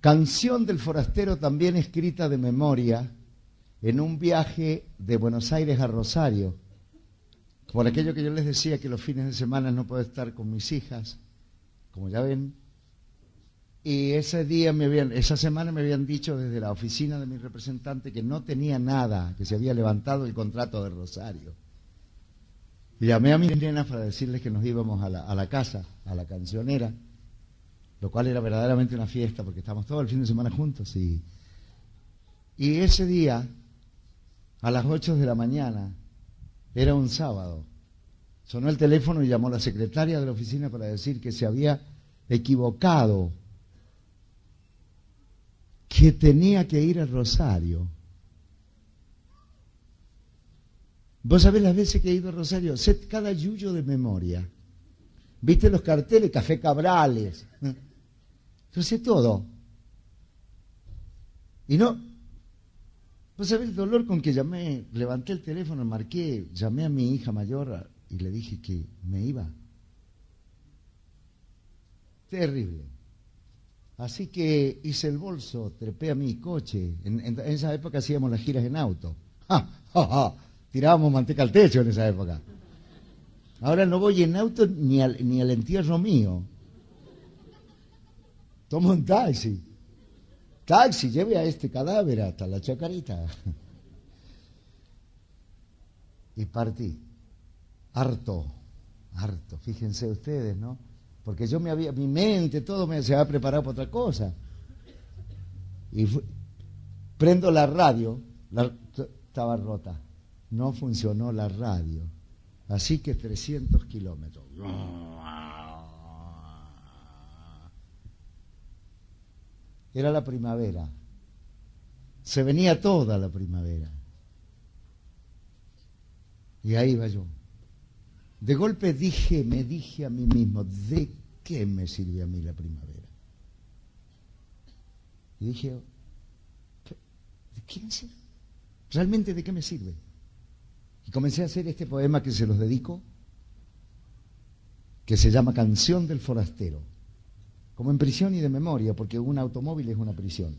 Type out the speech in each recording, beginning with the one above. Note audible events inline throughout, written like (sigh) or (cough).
Canción del forastero también escrita de memoria en un viaje de Buenos Aires a Rosario. Por aquello que yo les decía que los fines de semana no puedo estar con mis hijas, como ya ven. Y ese día me habían, esa semana me habían dicho desde la oficina de mi representante que no tenía nada, que se había levantado el contrato de Rosario. Llamé a mis nenas para decirles que nos íbamos a la, a la casa, a la cancionera, lo cual era verdaderamente una fiesta porque estábamos todo el fin de semana juntos. Y, y ese día, a las 8 de la mañana, era un sábado, sonó el teléfono y llamó la secretaria de la oficina para decir que se había equivocado, que tenía que ir a Rosario. Vos sabés las veces que he ido a Rosario, sé cada yuyo de memoria. ¿Viste los carteles? Café Cabrales. Yo sé todo. Y no. Vos sabés el dolor con que llamé, levanté el teléfono, marqué, llamé a mi hija mayor y le dije que me iba. Terrible. Así que hice el bolso, trepé a mi coche. En, esa época hacíamos las giras en auto. Tirábamos manteca al techo en esa época. Ahora no voy en auto ni al, ni al entierro mío. Tomo un taxi. Taxi, lleve a este cadáver hasta la chacarita. Y partí. Harto, harto. Fíjense ustedes, ¿no? Porque yo me había, mi mente, todo me se había preparado para otra cosa. Y prendo la radio, estaba rota no funcionó la radio. Así que 300 kilómetros. Era la primavera. Se venía toda la primavera. Y ahí iba yo. De golpe dije, me dije a mí mismo, ¿de qué me sirve a mí la primavera? Y dije, ¿de me sirve? ¿Realmente de qué me sirve? Y comencé a hacer este poema que se los dedico, que se llama Canción del Forastero, como en prisión y de memoria, porque un automóvil es una prisión.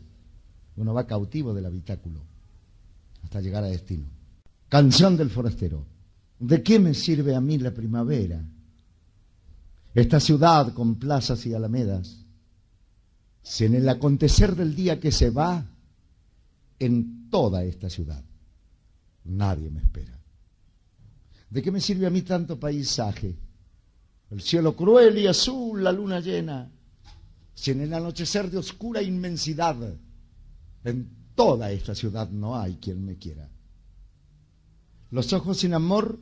Uno va cautivo del habitáculo hasta llegar a destino. Canción del Forastero. ¿De qué me sirve a mí la primavera? Esta ciudad con plazas y alamedas, si en el acontecer del día que se va, en toda esta ciudad, nadie me espera. ¿De qué me sirve a mí tanto paisaje? El cielo cruel y azul, la luna llena. Si en el anochecer de oscura inmensidad, en toda esta ciudad no hay quien me quiera. Los ojos sin amor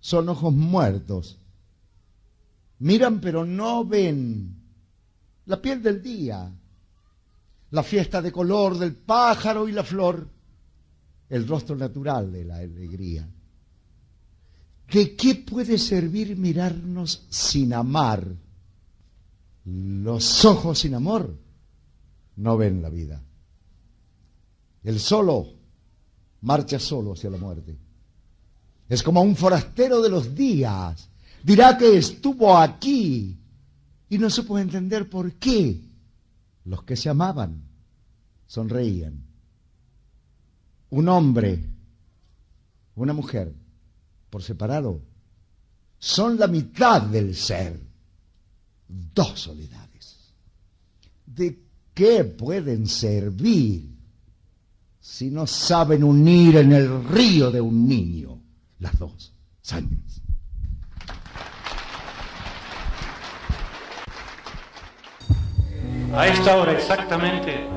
son ojos muertos. Miran pero no ven. La piel del día, la fiesta de color del pájaro y la flor, el rostro natural de la alegría. ¿De qué puede servir mirarnos sin amar? Los ojos sin amor no ven la vida. El solo marcha solo hacia la muerte. Es como un forastero de los días. Dirá que estuvo aquí y no supo entender por qué los que se amaban sonreían. Un hombre, una mujer, por separado son la mitad del ser. Dos soledades. ¿De qué pueden servir si no saben unir en el río de un niño las dos sangres? A esta hora exactamente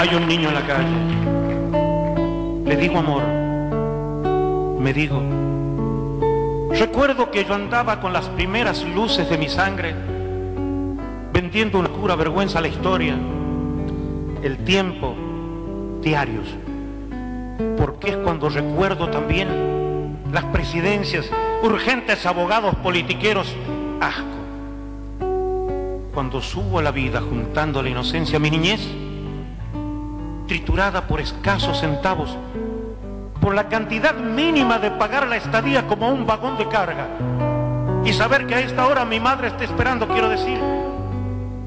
Hay un niño en la calle. Le digo amor. Me digo. Recuerdo que yo andaba con las primeras luces de mi sangre, vendiendo una pura vergüenza a la historia, el tiempo, diarios. Porque es cuando recuerdo también las presidencias, urgentes abogados politiqueros, asco. Cuando subo a la vida juntando la inocencia a mi niñez, triturada por escasos centavos, por la cantidad mínima de pagar la estadía como un vagón de carga. y saber que a esta hora mi madre está esperando, quiero decir,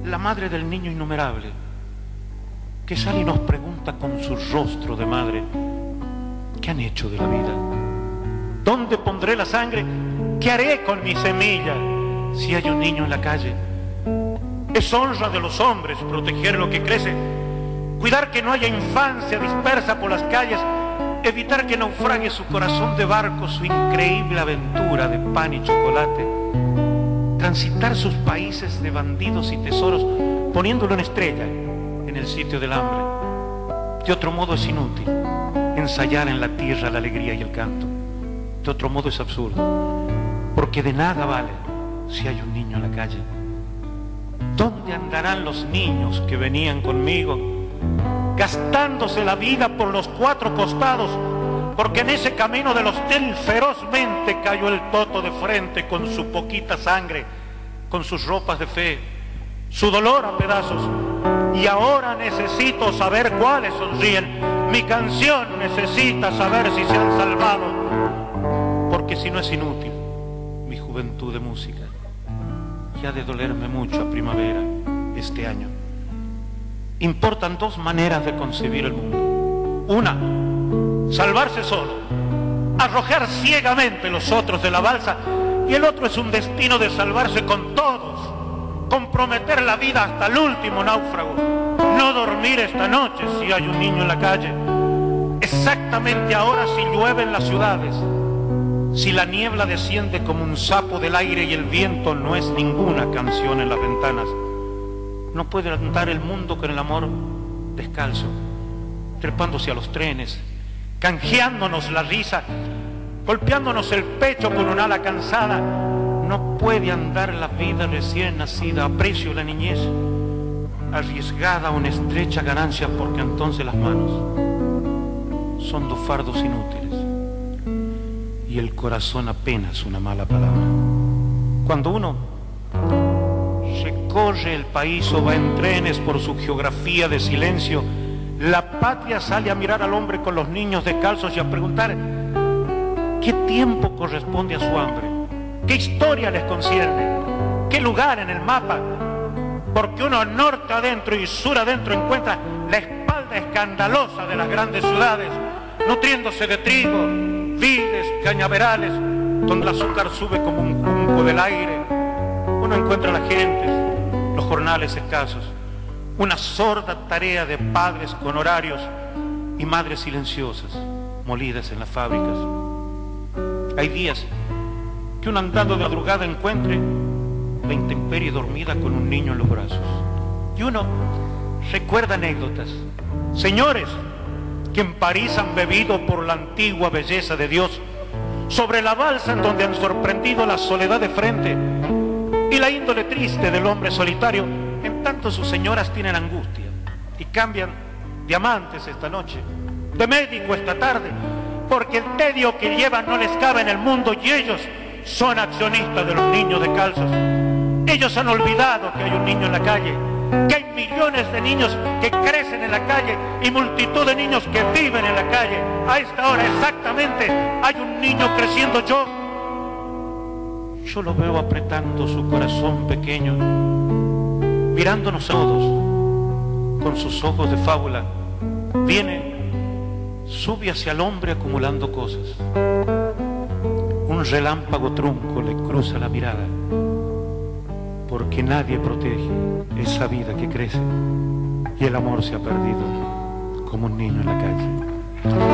la madre del niño innumerable, que sale y nos pregunta con su rostro de madre, ¿qué han hecho de la vida? ¿Dónde pondré la sangre? ¿Qué haré con mi semilla si hay un niño en la calle? Es honra de los hombres proteger lo que crece, cuidar que no haya infancia dispersa por las calles, evitar que naufrague su corazón de barco, su increíble aventura de pan y chocolate, transitar sus países de bandidos y tesoros, poniéndolo en estrella en el sitio del hambre. De otro modo es inútil ensayar en la tierra la alegría y el canto. De otro modo es absurdo, porque de nada vale si hay un niño en la calle. ¿Dónde andarán los niños que venían conmigo? Gastándose la vida por los cuatro costados, porque en ese camino de los hotel ferozmente cayó el toto de frente con su poquita sangre, con sus ropas de fe, su dolor a pedazos. Y ahora necesito saber cuáles sonríen. Mi canción necesita saber si se han salvado, porque si no es inútil mi juventud de música. Y ha de dolerme mucho a primavera este año importan dos maneras de concebir el mundo. Una, salvarse solo, arrojar ciegamente los otros de la balsa, y el otro es un destino de salvarse con todos, comprometer la vida hasta el último náufrago, no dormir esta noche si hay un niño en la calle, exactamente ahora si llueve en las ciudades, si la niebla desciende como un sapo del aire y el viento no es ninguna canción en las ventanas no puede andar el mundo con el amor descalzo, trepándose a los trenes, canjeándonos la risa, golpeándonos el pecho con un ala cansada. No puede andar la vida recién nacida, aprecio la niñez, arriesgada a una estrecha ganancia porque entonces las manos son dos fardos inútiles y el corazón apenas una mala palabra. Cuando uno recorre el país o va en trenes por su geografía de silencio, la patria sale a mirar al hombre con los niños descalzos y a preguntar qué tiempo corresponde a su hambre, qué historia les concierne, qué lugar en el mapa, porque uno norte adentro y sur adentro encuentra la espalda escandalosa de las grandes ciudades, nutriéndose de trigo, vides, cañaverales, donde el azúcar sube como un junco del aire. Uno encuentra a la gente los jornales escasos, una sorda tarea de padres con horarios y madres silenciosas, molidas en las fábricas. Hay días que un andando de madrugada encuentre la intemperie dormida con un niño en los brazos. Y uno recuerda anécdotas. Señores que en París han bebido por la antigua belleza de Dios, sobre la balsa en donde han sorprendido la soledad de frente y la índole triste del hombre solitario, en tanto sus señoras tienen angustia y cambian diamantes esta noche, de médico esta tarde, porque el tedio que llevan no les cabe en el mundo y ellos son accionistas de los niños de calzos. Ellos han olvidado que hay un niño en la calle, que hay millones de niños que crecen en la calle y multitud de niños que viven en la calle. A esta hora exactamente hay un niño creciendo yo yo lo veo apretando su corazón pequeño, mirándonos a todos con sus ojos de fábula. Viene, sube hacia el hombre acumulando cosas. Un relámpago trunco le cruza la mirada, porque nadie protege esa vida que crece y el amor se ha perdido como un niño en la calle.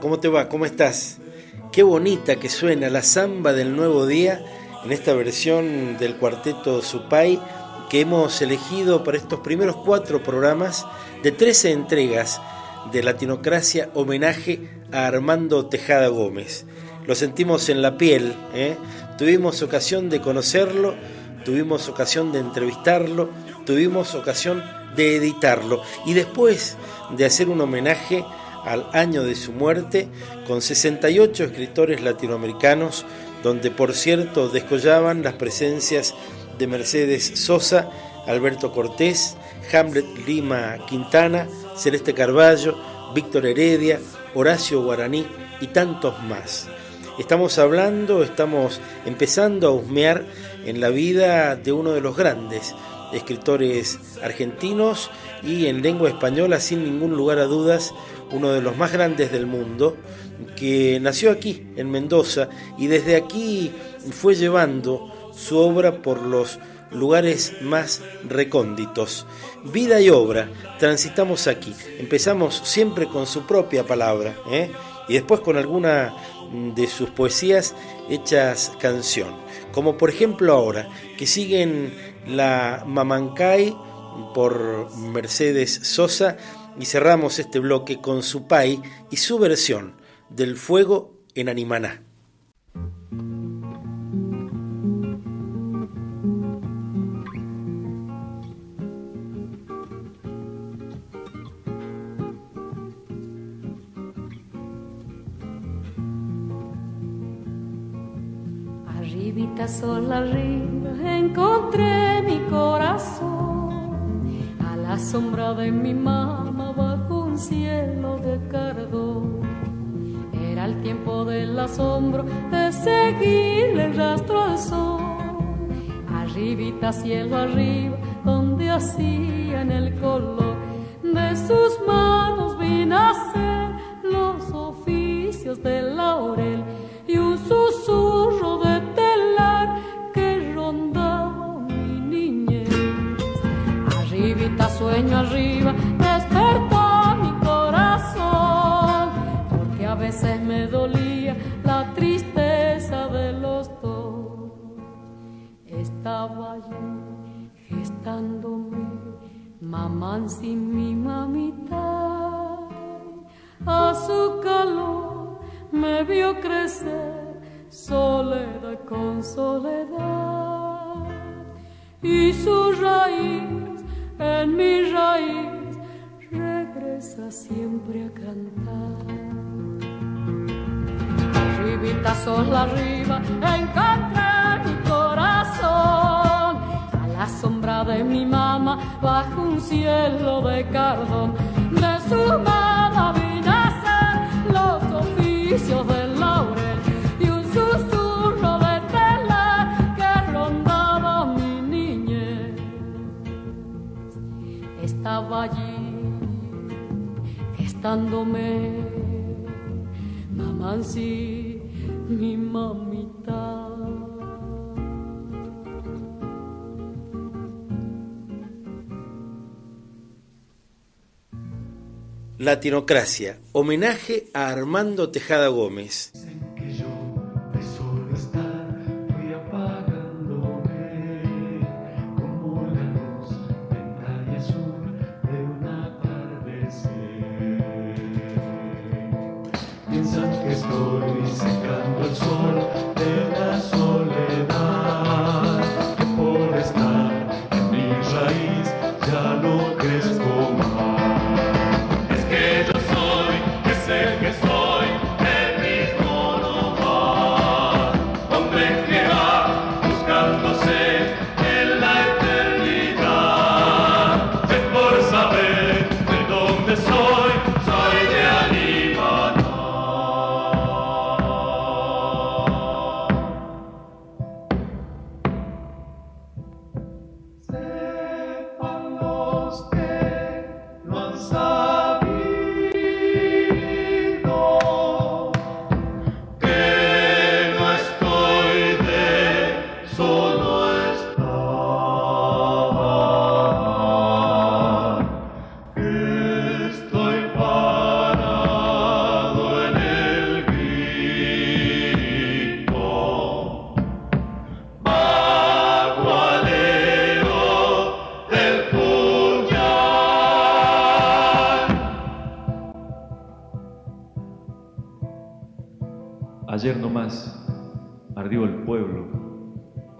¿Cómo te va? ¿Cómo estás? Qué bonita que suena la samba del nuevo día en esta versión del cuarteto Supay que hemos elegido para estos primeros cuatro programas de 13 entregas de Latinocracia homenaje a Armando Tejada Gómez. Lo sentimos en la piel, ¿eh? tuvimos ocasión de conocerlo, tuvimos ocasión de entrevistarlo, tuvimos ocasión de editarlo y después de hacer un homenaje al año de su muerte con 68 escritores latinoamericanos donde por cierto descollaban las presencias de Mercedes Sosa, Alberto Cortés, Hamlet Lima Quintana, Celeste Carballo, Víctor Heredia, Horacio Guaraní y tantos más. Estamos hablando, estamos empezando a husmear en la vida de uno de los grandes escritores argentinos y en lengua española, sin ningún lugar a dudas, uno de los más grandes del mundo, que nació aquí, en Mendoza, y desde aquí fue llevando su obra por los lugares más recónditos. Vida y obra, transitamos aquí. Empezamos siempre con su propia palabra, ¿eh? y después con alguna de sus poesías hechas canción. Como por ejemplo ahora, que siguen la Mamancay por Mercedes Sosa y cerramos este bloque con su pai y su versión del fuego en Animaná. Arribita sola arriba encontré mi corazón a la sombra de mi mamá bajo un cielo de cardón. Era el tiempo del asombro de seguirle el rastro al sol. Arribita cielo arriba donde hacían el color cielo de cardón de su mano vi nacer los oficios del laurel y un susurro de tela que rondaba mi niñez. Estaba allí gestándome, mamá Latinocracia, homenaje a Armando Tejada Gómez. Ayer nomás ardió el pueblo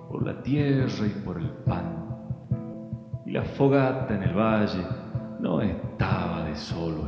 por la tierra y por el pan. Y la fogata en el valle no estaba de solo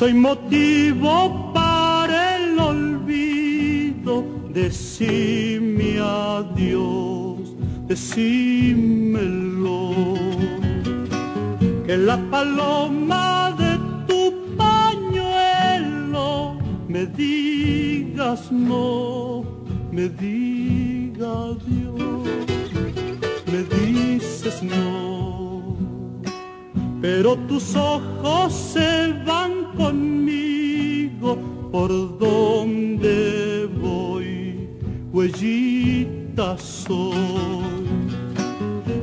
soy motivo para el olvido, decime adiós, decímelo, que la paloma de tu pañuelo me digas no, me diga adiós. Me dices no, pero tus ojos se van conmigo por donde voy, huellita soy,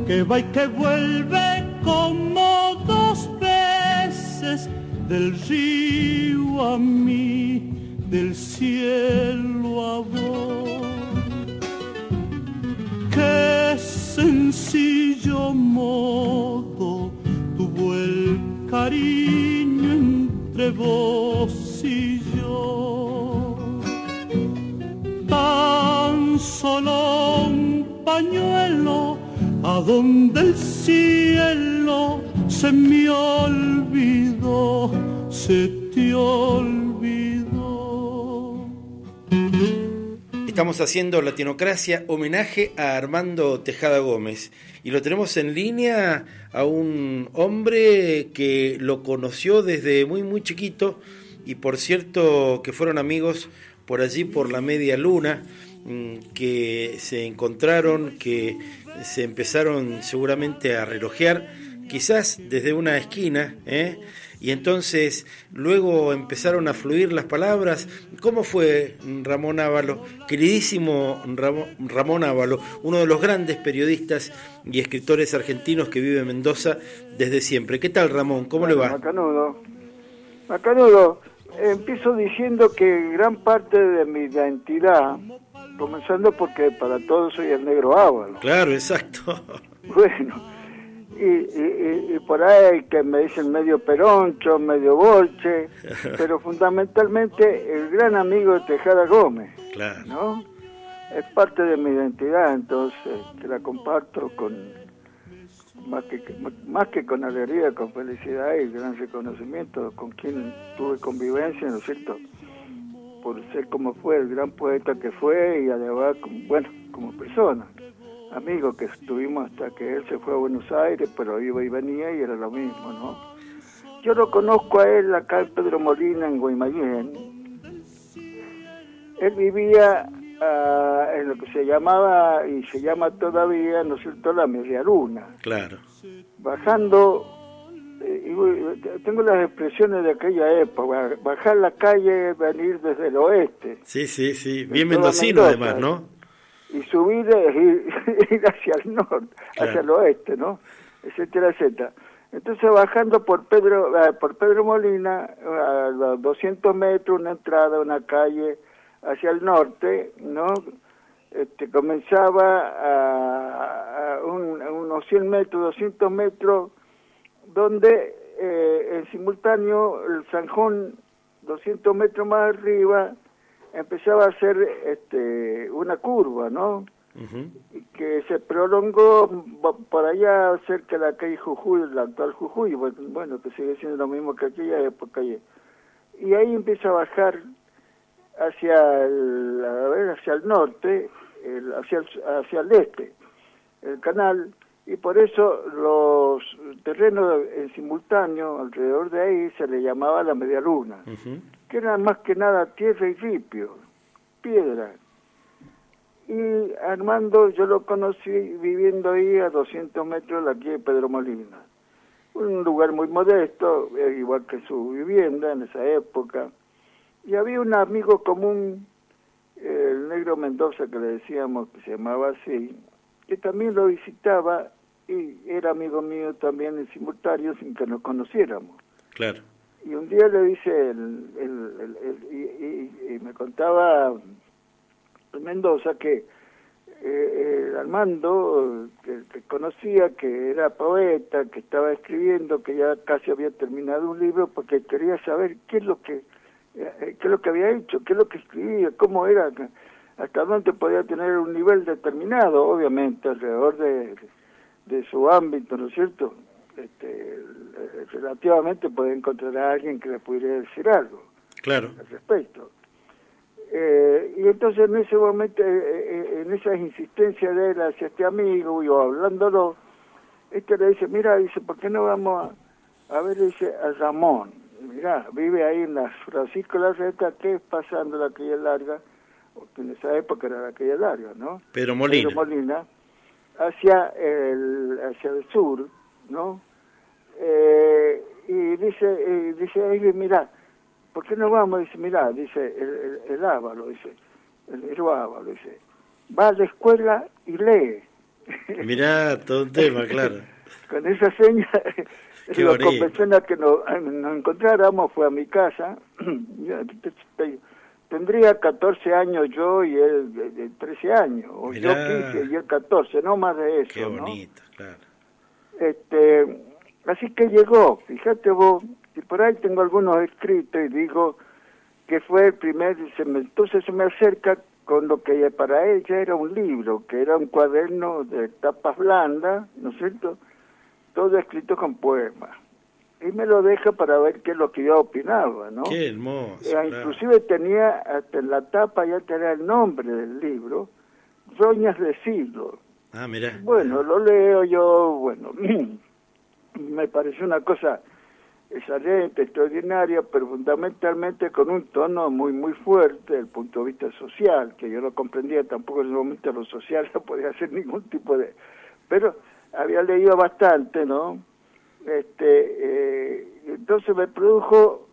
que va y que vuelve como dos veces del río a mí, del cielo a vos. Qué sencillo modo tuvo el cariño entre vos y yo. Tan solo un pañuelo a donde el cielo se me olvidó, se te olvidó. Estamos haciendo Latinocracia, homenaje a Armando Tejada Gómez. Y lo tenemos en línea a un hombre que lo conoció desde muy, muy chiquito. Y por cierto, que fueron amigos por allí, por la media luna, mm, que se encontraron, que se empezaron seguramente a relojear, quizás desde una esquina, ¿eh? Y entonces luego empezaron a fluir las palabras. ¿Cómo fue Ramón Ávalo? Queridísimo Ramón Ávalo, uno de los grandes periodistas y escritores argentinos que vive en Mendoza desde siempre. ¿Qué tal Ramón? ¿Cómo le va? Macanudo. Macanudo, empiezo diciendo que gran parte de mi identidad, comenzando porque para todos soy el negro Ávalo. Claro, exacto. (laughs) Bueno, y, y- y- por ahí que me dicen medio peroncho, medio bolche, (laughs) pero fundamentalmente el gran amigo de Tejada Gómez, Claro. ¿no? Es parte de mi identidad, entonces que la comparto con más que más que con alegría, con felicidad y gran reconocimiento con quien tuve convivencia, ¿no es cierto? Por ser como fue, el gran poeta que fue y además, bueno, como persona amigo que estuvimos hasta que él se fue a Buenos Aires, pero iba y venía y era lo mismo, ¿no? Yo lo conozco a él acá en Pedro Molina, en Guaymallén. Él vivía ah, en lo que se llamaba y se llama todavía, ¿no es cierto?, la media luna. Claro. Bajando, eh, tengo las expresiones de aquella época, bajar la calle, venir desde el oeste. Sí, sí, sí. Bien mendocino además, ¿no? Y subir e ir, (laughs) ir hacia el norte, Claro. hacia el oeste, ¿no? Etcétera, etcétera. Entonces bajando por Pedro, eh, por Pedro Molina, a los 200 metros, una entrada, una calle hacia el norte, ¿no? Este, comenzaba a, a un- a unos 100 metros, 200 metros, donde eh, en simultáneo el Sanjón, 200 metros más arriba, empezaba a hacer este, una curva, ¿no? Que se prolongó por allá cerca de la calle Jujuy, la actual Jujuy, bueno, que sigue siendo lo mismo que aquella época. Y, y ahí empieza a bajar hacia el, a ver, hacia el norte, el- hacia, el, hacia el este, el canal, y por eso los terrenos en simultáneo alrededor de ahí se le llamaba la media luna. Que era más que nada tierra y ripio, piedra. Y Armando yo lo conocí viviendo ahí a 200 metros de la calle Pedro Molina. Un lugar muy modesto, eh, igual que su vivienda en esa época. Y había un amigo común, el negro Mendoza, que le decíamos que se llamaba así, que también lo visitaba y era amigo mío también en simultáneo sin que nos conociéramos. Claro. Y un día le dice, el, el- el- y, y- y me contaba Mendoza que eh, Armando, que, que conocía, que era poeta, que estaba escribiendo, que ya casi había terminado un libro, porque quería saber qué es lo que, eh, qué es lo que había hecho, qué es lo que escribía, cómo era, hasta dónde podía tener un nivel determinado, obviamente, alrededor de, de su ámbito, ¿no es cierto? Este, eh, relativamente puede encontrar a alguien que le pudiera decir algo Claro. al respecto. Eh, y entonces en ese momento, eh, eh, en esas insistencias de él hacia este amigo, y hablándolo, este le dice, mira, dice, ¿por qué no vamos a, a ver, dice, a Ramón? Mira, vive ahí en la Francisco Larreta, que es pasando la calle larga, porque en esa época era la calle larga, ¿no? Pedro Molina. Pedro Molina, hacia el, hacia el sur, ¿no? Eh, y dice, eh, dice, "Ay, mira, ¿por qué no vamos? Dice, mira, dice el, el, el Ávalo, dice, el, el Ávalo, dice, va a la escuela y lee. Mirá, todo un tema, claro. (laughs) Con esa seña, bonito. convención a que nos, nos encontráramos fue a mi casa. (clears throat) Yo te- Tendría 14 años yo y él de- de 13 años, o yo Mirá. 15 y él 14, no más de eso. Qué ¿no? bonito, claro. Este, así que llegó, fíjate vos, y por ahí tengo algunos escritos y digo que fue el primer, se me- entonces se me acerca con lo que para ella era un libro, que era un cuaderno de tapas blandas, ¿no es cierto? Todo escrito con poemas. Y me lo deja para ver qué es lo que yo opinaba, ¿no? Qué hermoso. Eh, claro. inclusive tenía hasta en la tapa ya tenía el nombre del libro, Roñas de Siglo. Ah, mirá. Bueno, lo leo yo, bueno, (clears throat) me pareció una cosa excelente, extraordinaria, pero fundamentalmente con un tono muy, muy fuerte desde el punto de vista social, que yo no comprendía tampoco en ese momento lo social, (laughs) no podía hacer ningún tipo de... Pero había leído bastante, ¿no? Este, eh, entonces me produjo,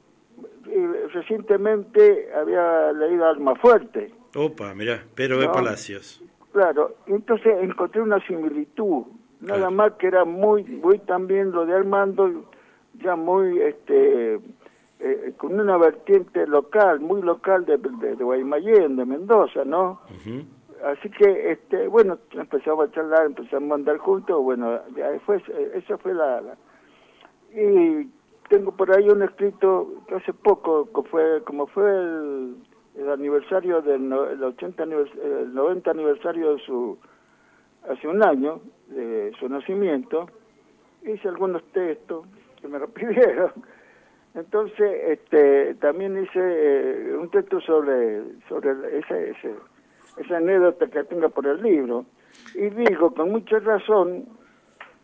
y recientemente había leído Alma Fuerte, Opa, mirá, Pedro B. No. Palacios. Claro, entonces encontré una similitud, nada más que era muy, muy también lo de Armando, ya muy, este, eh, con una vertiente local, muy local de, de, de Guaymallén, de Mendoza, ¿no? Así que, este, bueno, empezamos a charlar, empezamos a andar juntos, bueno, ya fue, esa fue la, la- y tengo por ahí un escrito que hace poco, que fue, como fue el, el aniversario del no- el 80 anivers- el 90 aniversario de su, hace un año, de su nacimiento, hice algunos textos que me (laughs) lo pidieron. Entonces, este, también hice eh, un texto sobre, sobre ese, ese, esa anécdota que tenga por el libro. Y digo con mucha razón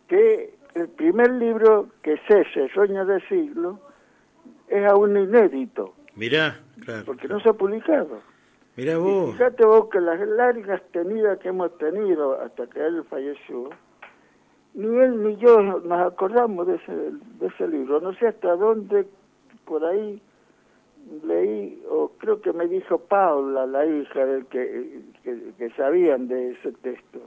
que el primer libro que cese, Sueños de Siglo, es aún inédito, Mirá, claro. porque no se ha publicado. Mirá Y vos. fíjate vos que las largas tenidas que hemos tenido hasta que él falleció, ni él ni yo nos acordamos de ese, de ese libro. No sé hasta dónde por ahí leí, o creo que me dijo Paula, la hija del que, que, que sabían de ese texto.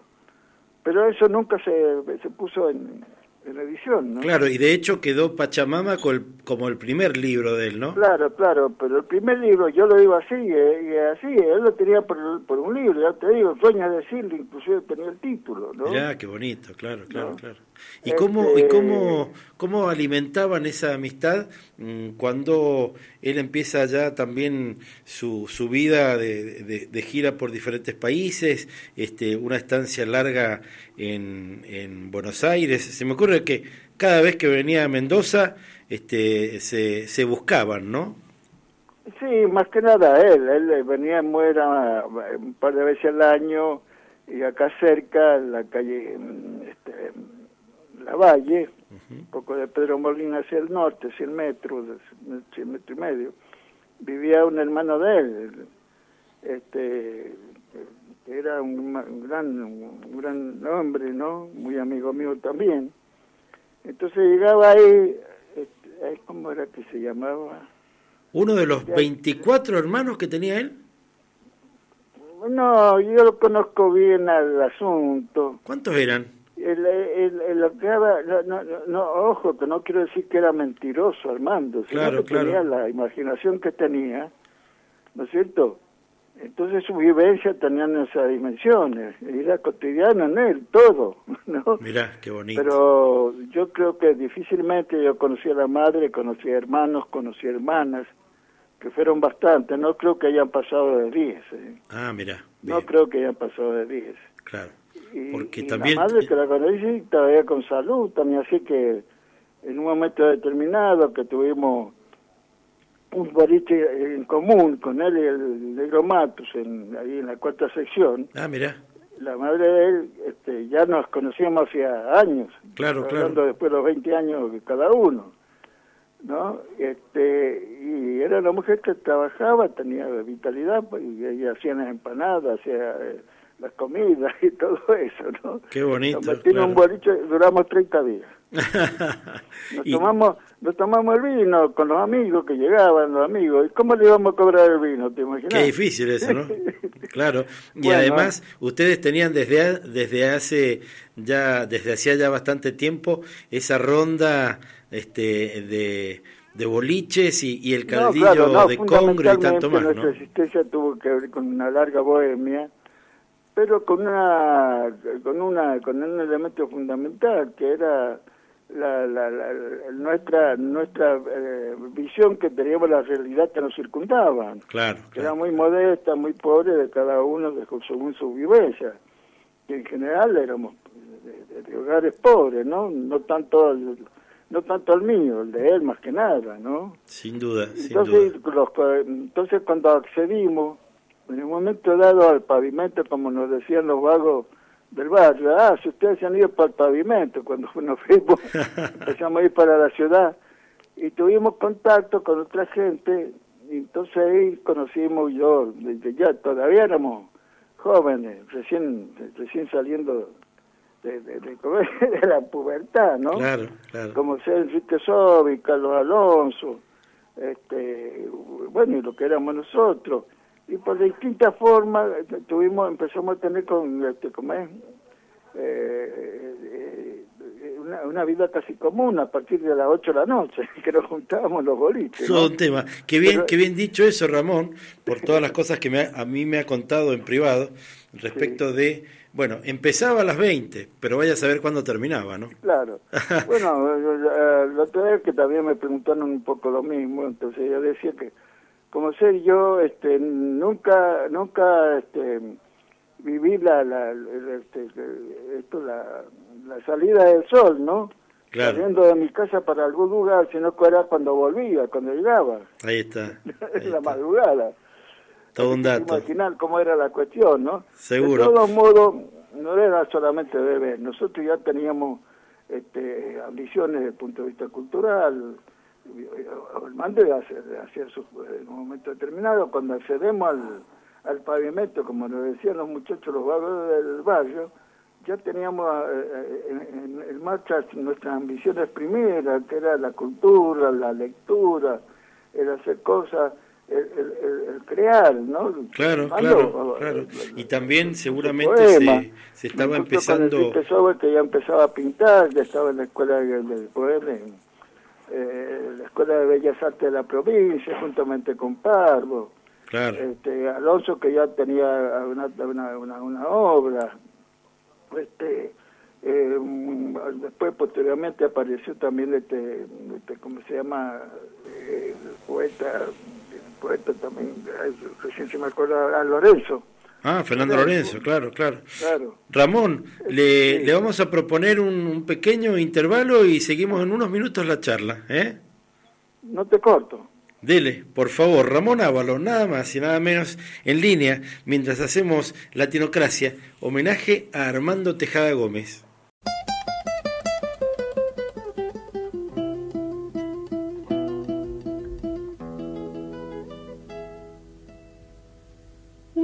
Pero eso nunca se, se puso en, en edición, ¿no? Claro, y de hecho quedó Pachamama como el primer libro de él, ¿no? Claro, claro, pero el primer libro yo lo iba así, eh, y así, él lo tenía por, por un libro, ya te digo, sueña decirlo, inclusive tenía el título, ¿no? Mirá, qué bonito, claro, claro, No. claro. ¿Y cómo, y Este- cómo, cómo alimentaban esa amistad mm, cuando él empieza ya también su, su vida de, de- de gira por diferentes países, este, una estancia larga en, en Buenos Aires? Se me ocurre que cada vez que venía a Mendoza este, se, se buscaban, ¿no? Sí, más que nada él, él venía en Muera eh, un par de veces al año, y acá cerca, en la calle, este, La Valle, un poco de Pedro Molina hacia el norte, 100 metros, 100 metros y medio, vivía un hermano de él, este, que era un, gran, un gran hombre, ¿no? Muy amigo mío también. Entonces llegaba ahí, este, ¿cómo era que se llamaba? Uno de los 24 hermanos que tenía él. No, yo lo conozco bien al asunto. ¿Cuántos eran? El, el, el- no, no, ojo, que no quiero decir que era mentiroso Armando, sino Claro, que claro. tenía la imaginación que tenía, ¿no es cierto? Entonces su vivencia tenían esas dimensiones, era cotidiano en él, todo, (laughs) ¿no? Mirá, qué bonito. Pero yo creo que difícilmente yo conocí a la madre, conocí a hermanos, conocí a hermanas, que fueron bastantes, no creo que hayan pasado de 10, ¿eh? Ah, mirá, no creo que hayan pasado de 10. claro. Y, Porque y también- la madre que la conocí todavía con salud, también así que en un momento determinado que tuvimos un boliche en común con él y el negro Matus en, ahí en la cuarta sección, Ah, mirá, la madre de él este, ya nos conocíamos hacía años, Claro, hablando claro. después de los 20 años de cada uno, ¿no? Este, y era una mujer que trabajaba, tenía vitalidad, y ella hacía las empanadas, hacía eh, las comidas y todo eso, ¿no? Qué bonito, Nos metimos en un claro. boliche, duramos 30 días. (laughs) Nos Y- tomamos, nos tomamos el vino con los amigos que llegaban, los amigos. ¿Y cómo le íbamos a cobrar el vino? ¿Te imaginas? Qué difícil eso, ¿no? (laughs) Claro. Y Bueno. además, ustedes tenían desde desde hace ya desde hacía ya bastante tiempo esa ronda este de, de boliches y, y el No, caldillo claro, no, de congre y tanto más, nuestra ¿no? existencia tuvo que ver con una larga bohemia, pero con una con una con un elemento fundamental que era la, la, la- nuestra nuestra eh, visión que teníamos la realidad que nos circundaba, Claro, que era muy modesta, muy pobre de cada uno de- según su vivencia, que en general éramos de, de- de hogares pobres, ¿no? No tanto el, no tanto el mío, el de él más que nada, ¿no? Sin duda, sin Entonces, duda. los co- entonces cuando accedimos, en un momento dado al pavimento, como nos decían los vagos del barrio, ah, si ustedes se han ido para el pavimento, cuando (laughs) nos fuimos, (laughs) empezamos a ir para la ciudad, y tuvimos contacto con otra gente, y entonces ahí conocimos yo, desde ya todavía éramos jóvenes, recién recién saliendo de, de, de- (laughs) de la pubertad, ¿no? Claro, claro. como ser Enrique Sobi, Carlos Alonso, este, bueno, y lo que éramos nosotros. Y por distintas formas eh, tuvimos, empezamos a tener con, este, como es, eh, eh, eh, una, una vida casi común a partir de las 8 de la noche, (laughs) que nos juntábamos los boliches. ¿no? Todo un tema. Qué bien, Pero- qué bien dicho eso, Ramón, por todas las cosas que me ha- a mí me ha contado en privado respecto de, bueno, empezaba a las 20, pero vaya a saber cuándo terminaba, ¿no? Claro. (laughs) Bueno, la otra vez que también me preguntaron un poco lo mismo, entonces yo decía que como ser yo, este, nunca, nunca, este, viví la, la, este, esto, la, la salida del sol, ¿no? Claro. Saliendo de mi casa para algún lugar, sino que era cuando volvía, cuando llegaba, Ahí está. (laughs) en la está. madrugada. Todo un dato. Imaginar cómo era la cuestión, ¿no? Seguro. De todos modos, no era solamente beber. Nosotros ya teníamos este, ambiciones desde el punto de vista cultural. Hacia, hacia su, en un momento determinado, cuando accedemos al, al pavimento, como nos decían los muchachos, los vagos del barrio, ya teníamos eh, en, en- en marcha nuestras ambiciones primeras, que era la cultura, la lectura, el hacer cosas el, el- el crear, ¿no? Claro, claro, eh, claro. eh, Y también seguramente poema. se, se estaba empezando... Con el que ya empezaba a pintar, ya estaba en la escuela de- del poema, en eh, la escuela de Bellas Artes de la provincia, juntamente con Parvo. Claro, Este, Alonso, que ya tenía una, una, una, una obra. Este, eh, mm, después, posteriormente, apareció también este, este ¿cómo se llama? Eh, el poeta, el poeta también, recién se me acuerda, Lorenzo. Ah, Fernando Lorenzo, claro, claro. Claro. Ramón, le, Sí. le vamos a proponer un, un pequeño intervalo y seguimos en unos minutos la charla, ¿eh? No te corto. Dele, por favor, Ramón Ávalo, nada más y nada menos, en línea, mientras hacemos Latinocracia, homenaje a Armando Tejada Gómez.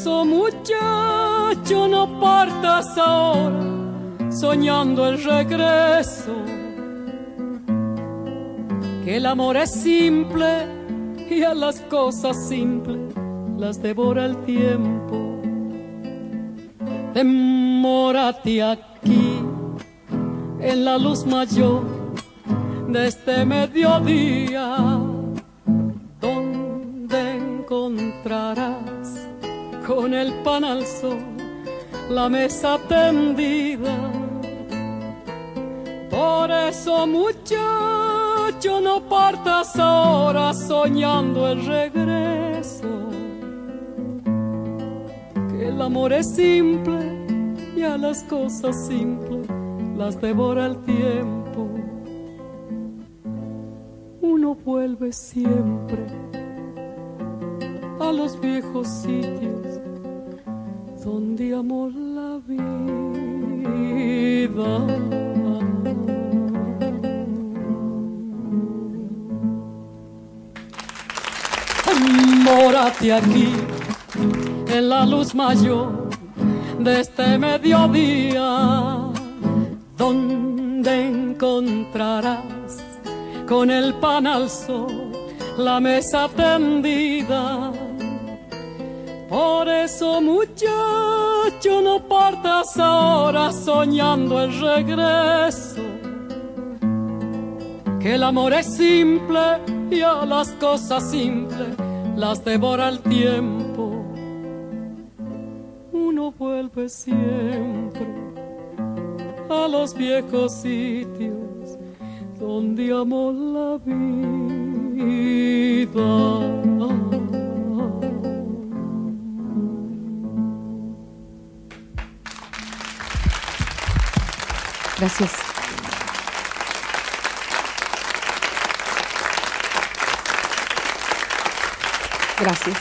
Eso, muchacho, no partas ahora soñando el regreso. Que el amor es simple y a las cosas simples las devora el tiempo. Demórate aquí en la luz mayor de este mediodía, donde encontrarás con el pan al sol la mesa tendida. Por eso, muchacho, no partas ahora soñando el regreso. Que el amor es simple y a las cosas simples las devora el tiempo. Uno vuelve siempre a los viejos sitios donde amó la vida. Mórate aquí en la luz mayor de este mediodía, donde encontrarás con el pan al sol la mesa tendida. Por eso, muchacho, no partas ahora soñando el regreso. Que el amor es simple y a las cosas simples las devora el tiempo. Uno vuelve siempre a los viejos sitios donde amó la vida. Gracias. Gracias.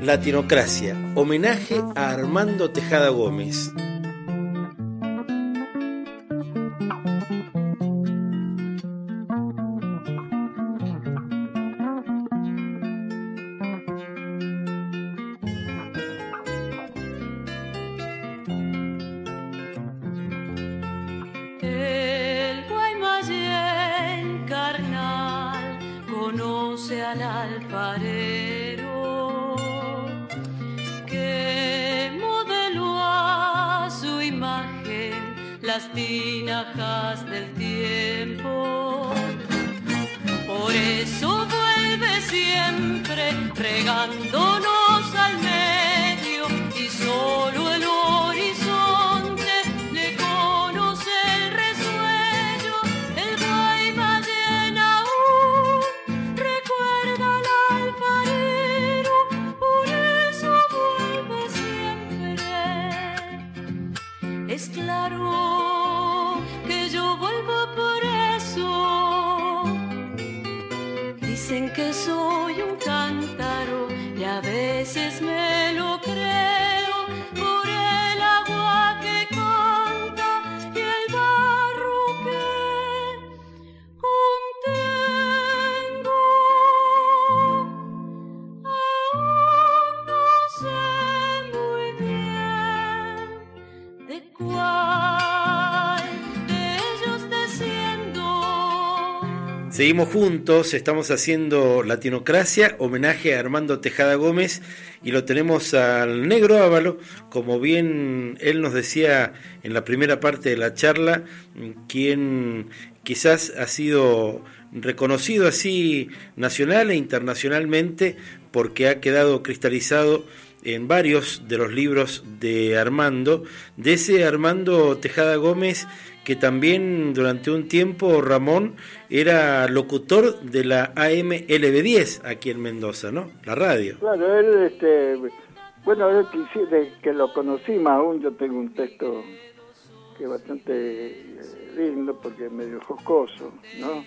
Latinocracia, homenaje a Armando Tejada Gómez. but it Juntos, estamos haciendo Latinocracia, homenaje a Armando Tejada Gómez y lo tenemos al negro Ávalo, como bien él nos decía en la primera parte de la charla, quien quizás ha sido reconocido así nacional e internacionalmente porque ha quedado cristalizado en varios de los libros de Armando, de ese Armando Tejada Gómez que también durante un tiempo Ramón era locutor de la AM LB10 aquí en Mendoza, ¿no? La radio. Claro, él, este, bueno, él quisi- de que lo conocí más aún, yo tengo un texto que es bastante eh, lindo porque es medio jocoso, ¿no?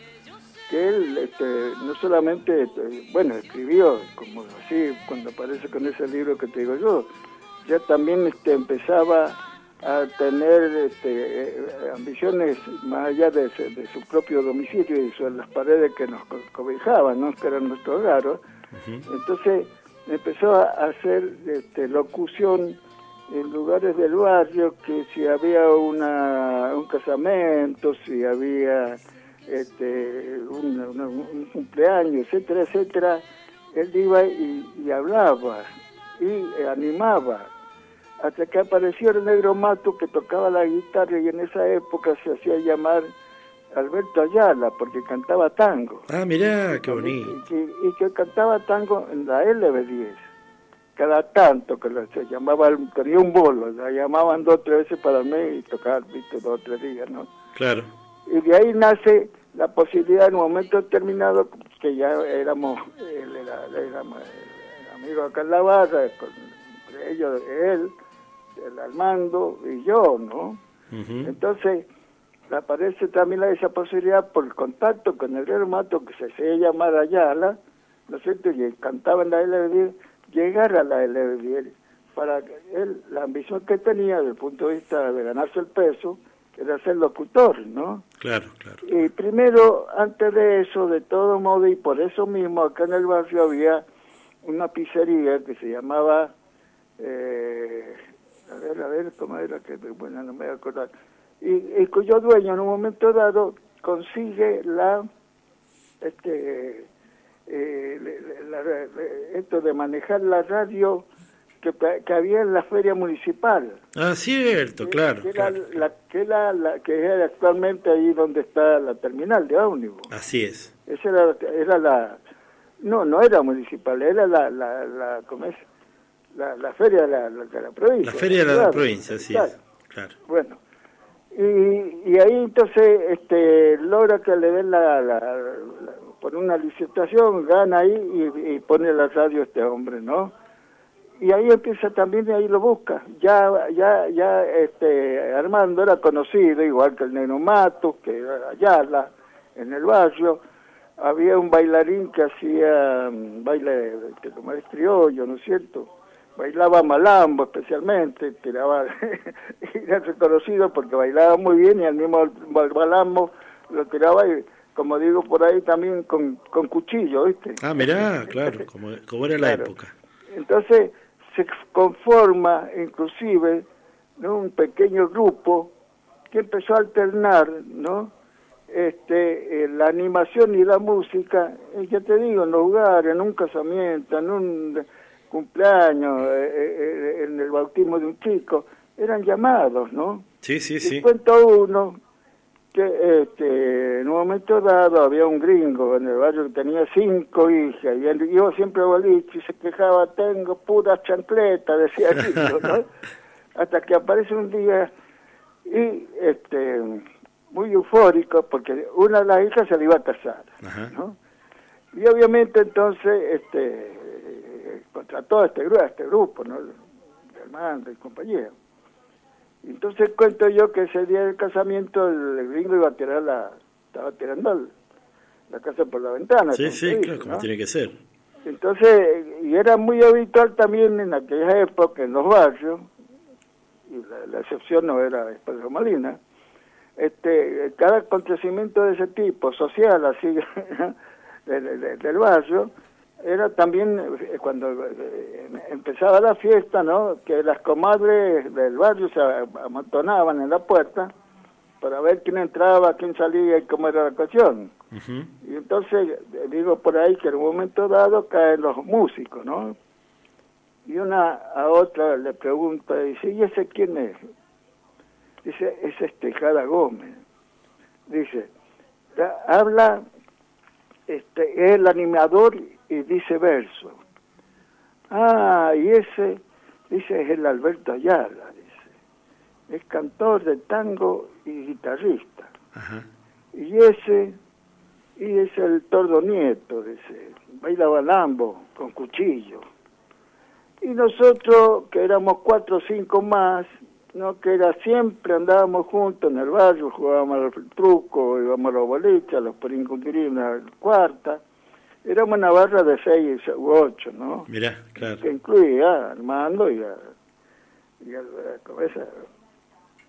Que él, este, no solamente, este, bueno, escribió, como así, cuando aparece con ese libro que te digo yo, ya también este, empezaba a tener este, eh, ambiciones más allá de, su- de su propio domicilio y sobre las paredes que nos co- cobijaban, ¿no? que eran nuestro hogar. ¿no? Entonces empezó a hacer este, locución en lugares del barrio, que si había una, un casamiento, si había este, un, cumpleaños, etcétera, etcétera, él iba y, y hablaba y animaba hasta que apareció el negro Mato que tocaba la guitarra y en esa época se hacía llamar Alberto Ayala porque cantaba tango Ah, mirá, qué bonito. y, y que cantaba tango en la LB10 cada tanto que se llamaba tenía un bolo la llamaban dos o tres veces para mí y tocaba viste dos o tres días no Claro. y de ahí nace la posibilidad en un momento determinado que ya éramos él era, éramos, amigos acá en la barra con, entre ellos él el Armando y yo no Ujú. entonces aparece también esa posibilidad por el contacto con el Real Mato que se hacía llamar Ayala, ¿no es cierto? Y cantaba en la LB10, llegar a la LB10 para que él, la ambición que tenía desde el punto de vista de ganarse el peso, era ser locutor, ¿no? Claro, claro. Y primero, antes de eso, de todo modo, y por eso mismo, acá en el barrio había una pizzería que se llamaba, eh, a ver, a ver, ¿cómo era? Que, bueno, no me voy a acordar. Y, y cuyo dueño en un momento dado consigue la, este, eh, la- esto de manejar la radio que, que había en la feria municipal Ah, cierto, claro. que era claro. la que era la que es actualmente ahí donde está la terminal de ómnibus. Así es. Esa era, era la no no era municipal, era la la, la ¿cómo es? La, la feria de la, de la provincia. La feria de la claro. provincia, así Claro. es. Claro. Bueno, y, y ahí entonces este logra que le den la, la- la- por una licitación, gana ahí y, y pone la radio este hombre, ¿no? Y ahí empieza también, y ahí lo busca. Ya, ya, ya, este, Armando era conocido, igual que el Neno Matos, que era Ayala, en el barrio. Había un bailarín que hacía mm, baile, este, como es criollo, ¿no es cierto? Bailaba malambo especialmente, tiraba, (laughs) era reconocido porque bailaba muy bien y al mismo malambo lo tiraba y, como digo por ahí, también con, con cuchillo, ¿viste? Ah, mirá, (laughs) claro, como, como era la Claro. época. Entonces se conforma inclusive ¿no? un pequeño grupo que empezó a alternar ¿no? este, eh, la animación y la música, eh, ya te digo, en los lugares, en un casamiento, en un cumpleaños, eh, eh, en el bautismo de un chico, eran llamados, ¿no? Sí, sí, Y sí. cuento uno que este, en un momento dado había un gringo en el barrio que tenía cinco hijas y él iba siempre a boliche y se quejaba, tengo puras chancletas, decía el gringo, ¿no? (laughs) Hasta que aparece un día y este muy eufórico porque una de las hijas se le iba a casar, Ajá. ¿no? Y obviamente entonces este eh, contrató a este, gru- a este grupo, ¿no? De hermanos y compañía. Entonces cuento yo que ese día del casamiento el gringo iba a tirar la, estaba tirando la casa por la ventana. Sí, sí, dice, claro, como tiene que ser. Entonces, y era muy habitual también en aquella época en los barrios, y la, la excepción no era Pedro Molina, este, cada acontecimiento de ese tipo, social, así, (laughs) de- de- de- del barrio, era también eh, cuando eh, empezaba la fiesta, ¿no? Que las comadres del barrio se amontonaban en la puerta para ver quién entraba, quién salía y cómo era la cuestión. Y entonces eh, digo por ahí que en un momento dado caen los músicos, ¿no? Y una a otra le pregunta, dice, ¿y ese quién es? Dice, es este Jada Gómez. Dice, "Ha- habla, este, es el animador y dice verso. Ah, y ese, dice, es el Alberto Ayala, dice. Es cantor de tango y guitarrista. Ajá. Y ese, y es el tordo nieto, dice, baila balambo con cuchillo. Y nosotros, que éramos cuatro o cinco más, no que era siempre andábamos juntos en el barrio, jugábamos al truco, íbamos a los boliches, a los perincuquirinos, a la cuarta. Éramos una barra de seis u ocho, ¿no? Mirá, claro. Que incluía a Armando y a, y a, la cabeza,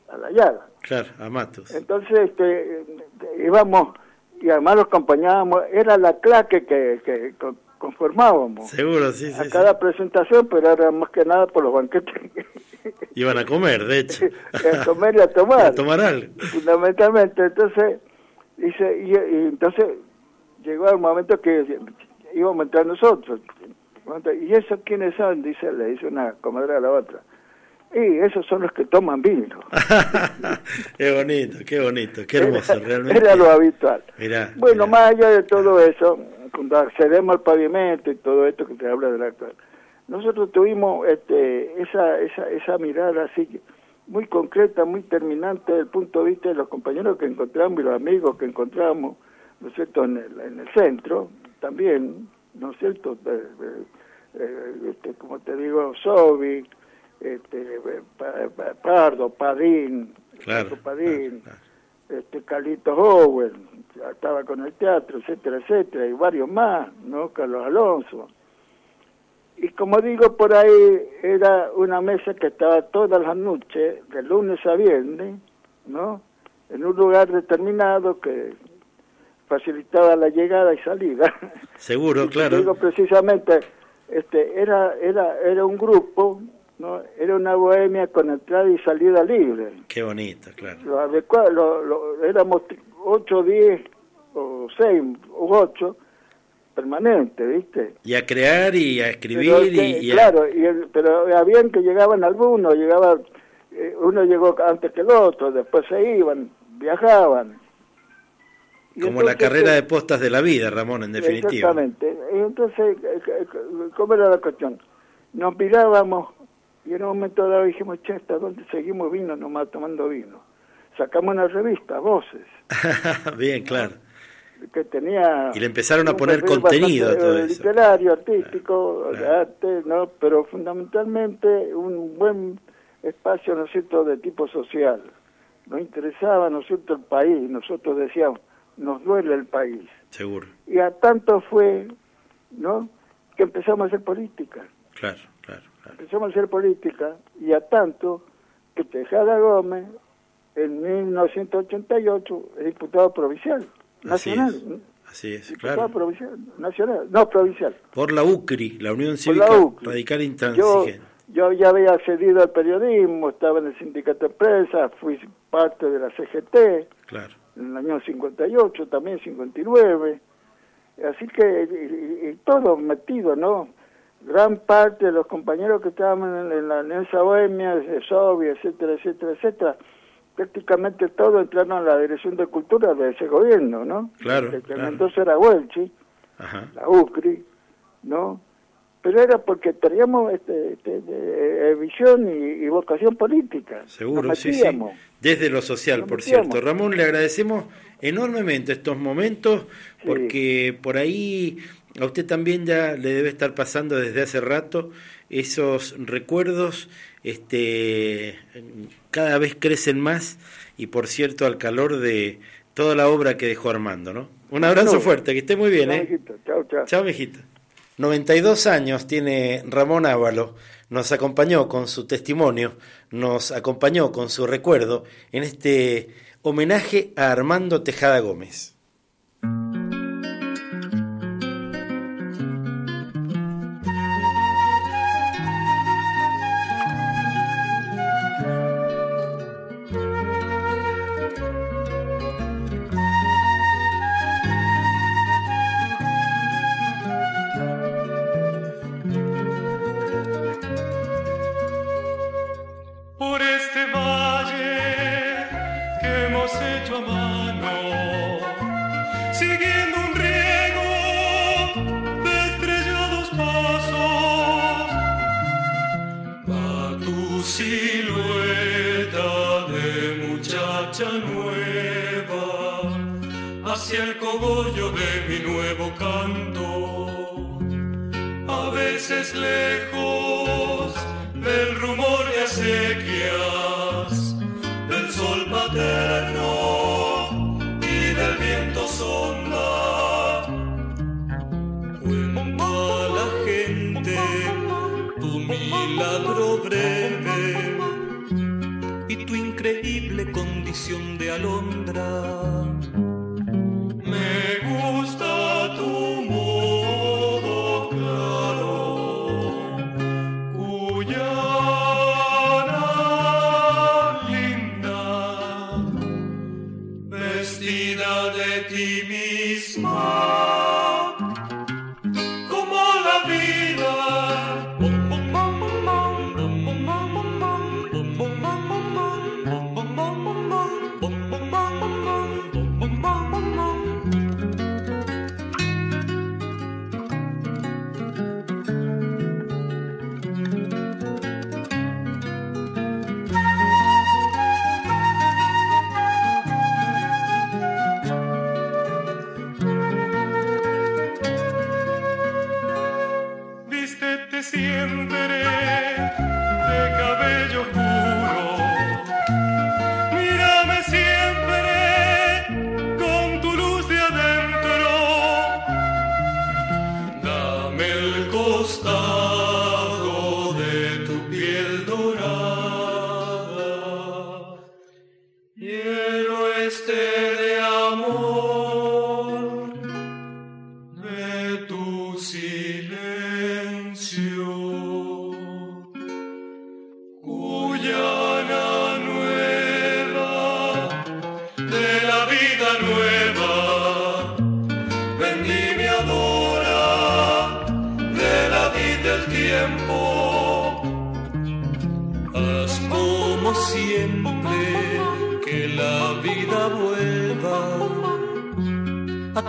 a la Yala. Claro, a Matos. Entonces este, íbamos y además los acompañábamos, era la claque que, que co- conformábamos Seguro, sí, a sí, cada sí. presentación, pero era más que nada por los banquetes (laughs) Iban a comer, de hecho. (laughs) a comer y a tomar, (laughs) A tomar algo. fundamentalmente. Entonces, dice, y, y entonces llegó el momento que íbamos a entrar nosotros. ¿Y esos quiénes son? Dice, le dice una comadre a la otra. Y esos son los que toman vino. (laughs) qué bonito, qué bonito, qué hermoso, Era- realmente. Era lo habitual. Mirá, Bueno, mirá. más allá de todo eso, cuando accedemos al pavimento y todo esto que te habla del actual, nosotros tuvimos este, esa, esa, esa mirada así muy concreta, muy terminante desde el punto de vista de los compañeros que encontramos y los amigos que encontramos, ¿no es cierto?, en el, en el centro también, ¿no es cierto?, De- de- eh, este, como te digo, Sobi, este, eh, Pa- Pa- Pardo, Padín, Claro, Padín, claro, este Carlitos Owen, estaba con el teatro, etcétera, etcétera, y varios más, ¿no? Carlos Alonso. Y como digo, por ahí era una mesa que estaba todas las noches, de lunes a viernes, ¿no? En un lugar determinado que facilitaba la llegada y salida. (laughs) Seguro, Y claro. Digo precisamente, este, era, era, era un grupo, ¿no? Era una bohemia con entrada y salida libre Qué bonito, claro. lo adecua- lo, lo- éramos 8, 10 o 6 u 8 permanentes, ¿viste? Y a crear y a escribir y, y a- claro, y el- pero habían que llegaban algunos, llegaba, eh, uno llegó antes que el otro, después se iban, viajaban. Y como la carrera eh, de postas de la vida, Ramón, en definitiva. Exactamente. Y entonces, eh, eh, ¿cómo era la cuestión? Nos mirábamos y en un momento dado dijimos, che, ¿hasta dónde seguimos vino nomás tomando vino? Sacamos una revista, Voces, (laughs) Bien, claro. que tenía... Y le empezaron a poner contenido a todo eso. Literario, artístico, de Claro. arte, ¿no? Pero fundamentalmente un buen espacio, ¿no es cierto?, de tipo social. Nos interesaba, ¿no es cierto?, el país. Nosotros decíamos, nos duele el país. Seguro, Y a tanto fue, ¿no?, que empezamos a hacer política. claro, claro, claro. Empezamos a hacer política y a tanto que Tejada Gómez, en 1988, es diputado provincial, Así nacional. es. ¿no? Así es, Diputado claro. provincial, nacional, no provincial. Por la UCRI, la Unión Cívica la. Radical Intransigente. yo ya había accedido al periodismo, estaba en el sindicato de prensa, fui parte de la CGT Claro, en el año 58, también 59. Así que, y, y- todo metido, ¿no? Gran parte de los compañeros que estaban en, la en esa bohemia, de Sobi, etcétera, etcétera, etcétera, prácticamente todos entraron a la Dirección de Cultura de ese gobierno, ¿no? Claro, El que claro. Era Huelchi, Ajá. la UCRI, ¿no? Pero era porque teníamos este, este, de- eh, visión y, y vocación política. Seguro, sí, sí. Desde lo social, Nos por metíamos. cierto. Ramón, le agradecemos enormemente estos momentos porque por ahí a usted también ya le debe estar pasando desde hace rato esos recuerdos este cada vez crecen más y por cierto al calor de toda la obra que dejó Armando, ¿no? Un abrazo No. fuerte, que esté muy bien, Chao, ¿eh? chao. Chao, mijito. 92 años tiene Ramón Ávalo. Nos acompañó con su testimonio, nos acompañó con su recuerdo en este homenaje a Armando Tejada Gómez. De alondra.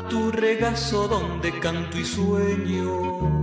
Tu regazo donde canto y sueño.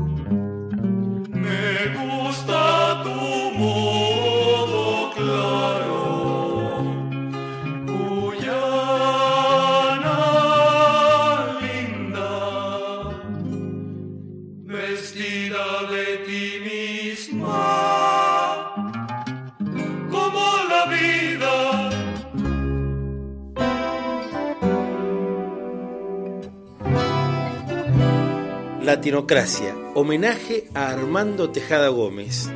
Latinocracia, homenaje a Armando Tejada Gómez.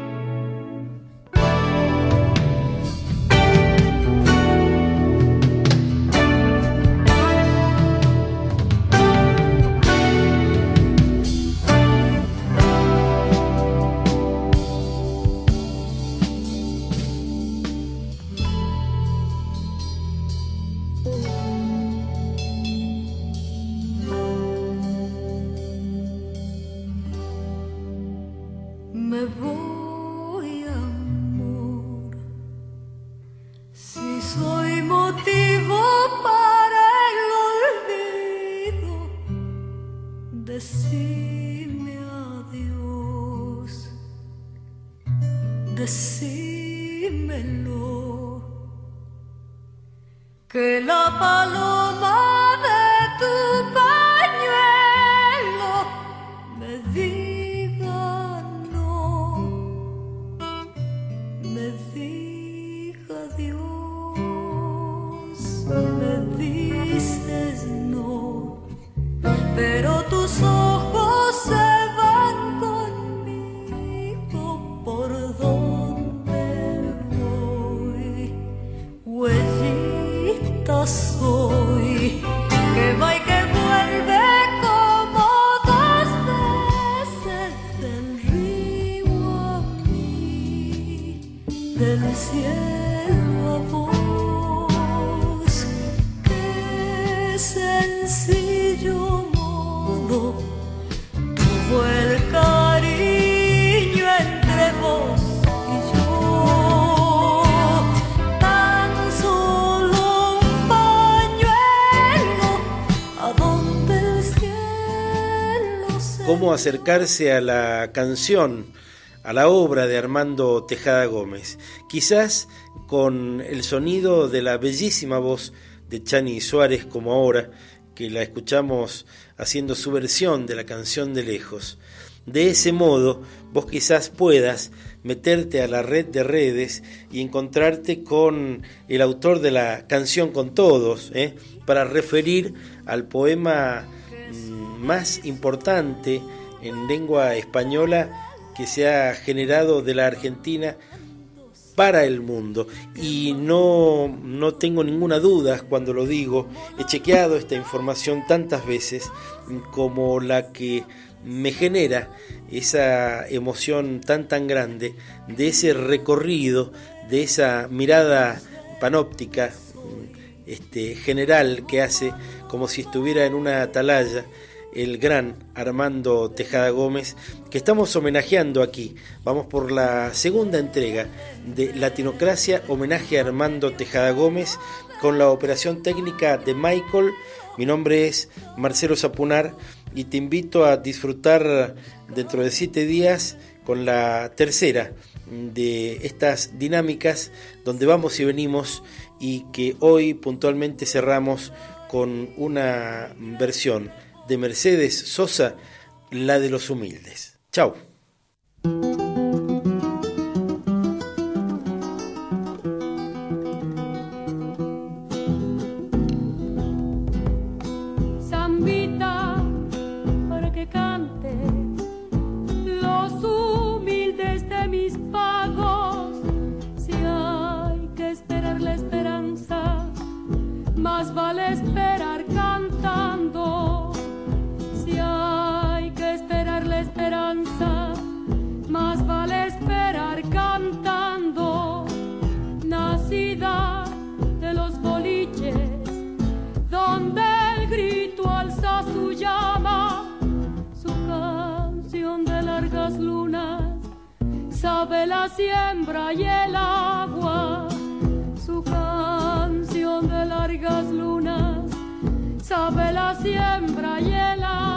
Acercarse a la canción, a la obra de Armando Tejada Gómez. Quizás con el sonido de la bellísima voz de Chani Suárez como ahora, que la escuchamos haciendo su versión de la canción de lejos. De ese modo, vos quizás puedas meterte a la red de redes y encontrarte con el autor de la canción con todos, ¿eh? para referir al poema mm, más importante en lengua española que se ha generado de la Argentina para el mundo. Y no, no tengo ninguna duda cuando lo digo, he chequeado esta información tantas veces como la que me genera esa emoción tan tan grande de ese recorrido, de esa mirada panóptica este, general que hace como si estuviera en una atalaya el gran Armando Tejada Gómez, que estamos homenajeando aquí. Vamos por la segunda entrega de Latinocracia, homenaje a Armando Tejada Gómez, con la operación técnica de Michael. Mi nombre es Marcelo Zapunar y te invito a disfrutar dentro de siete días con la tercera de estas dinámicas donde vamos y venimos y que hoy puntualmente cerramos con una versión de Mercedes Sosa, la de los humildes. Chao. Sabe la siembra y el agua, su canción de largas lunas, sabe la siembra y el agua,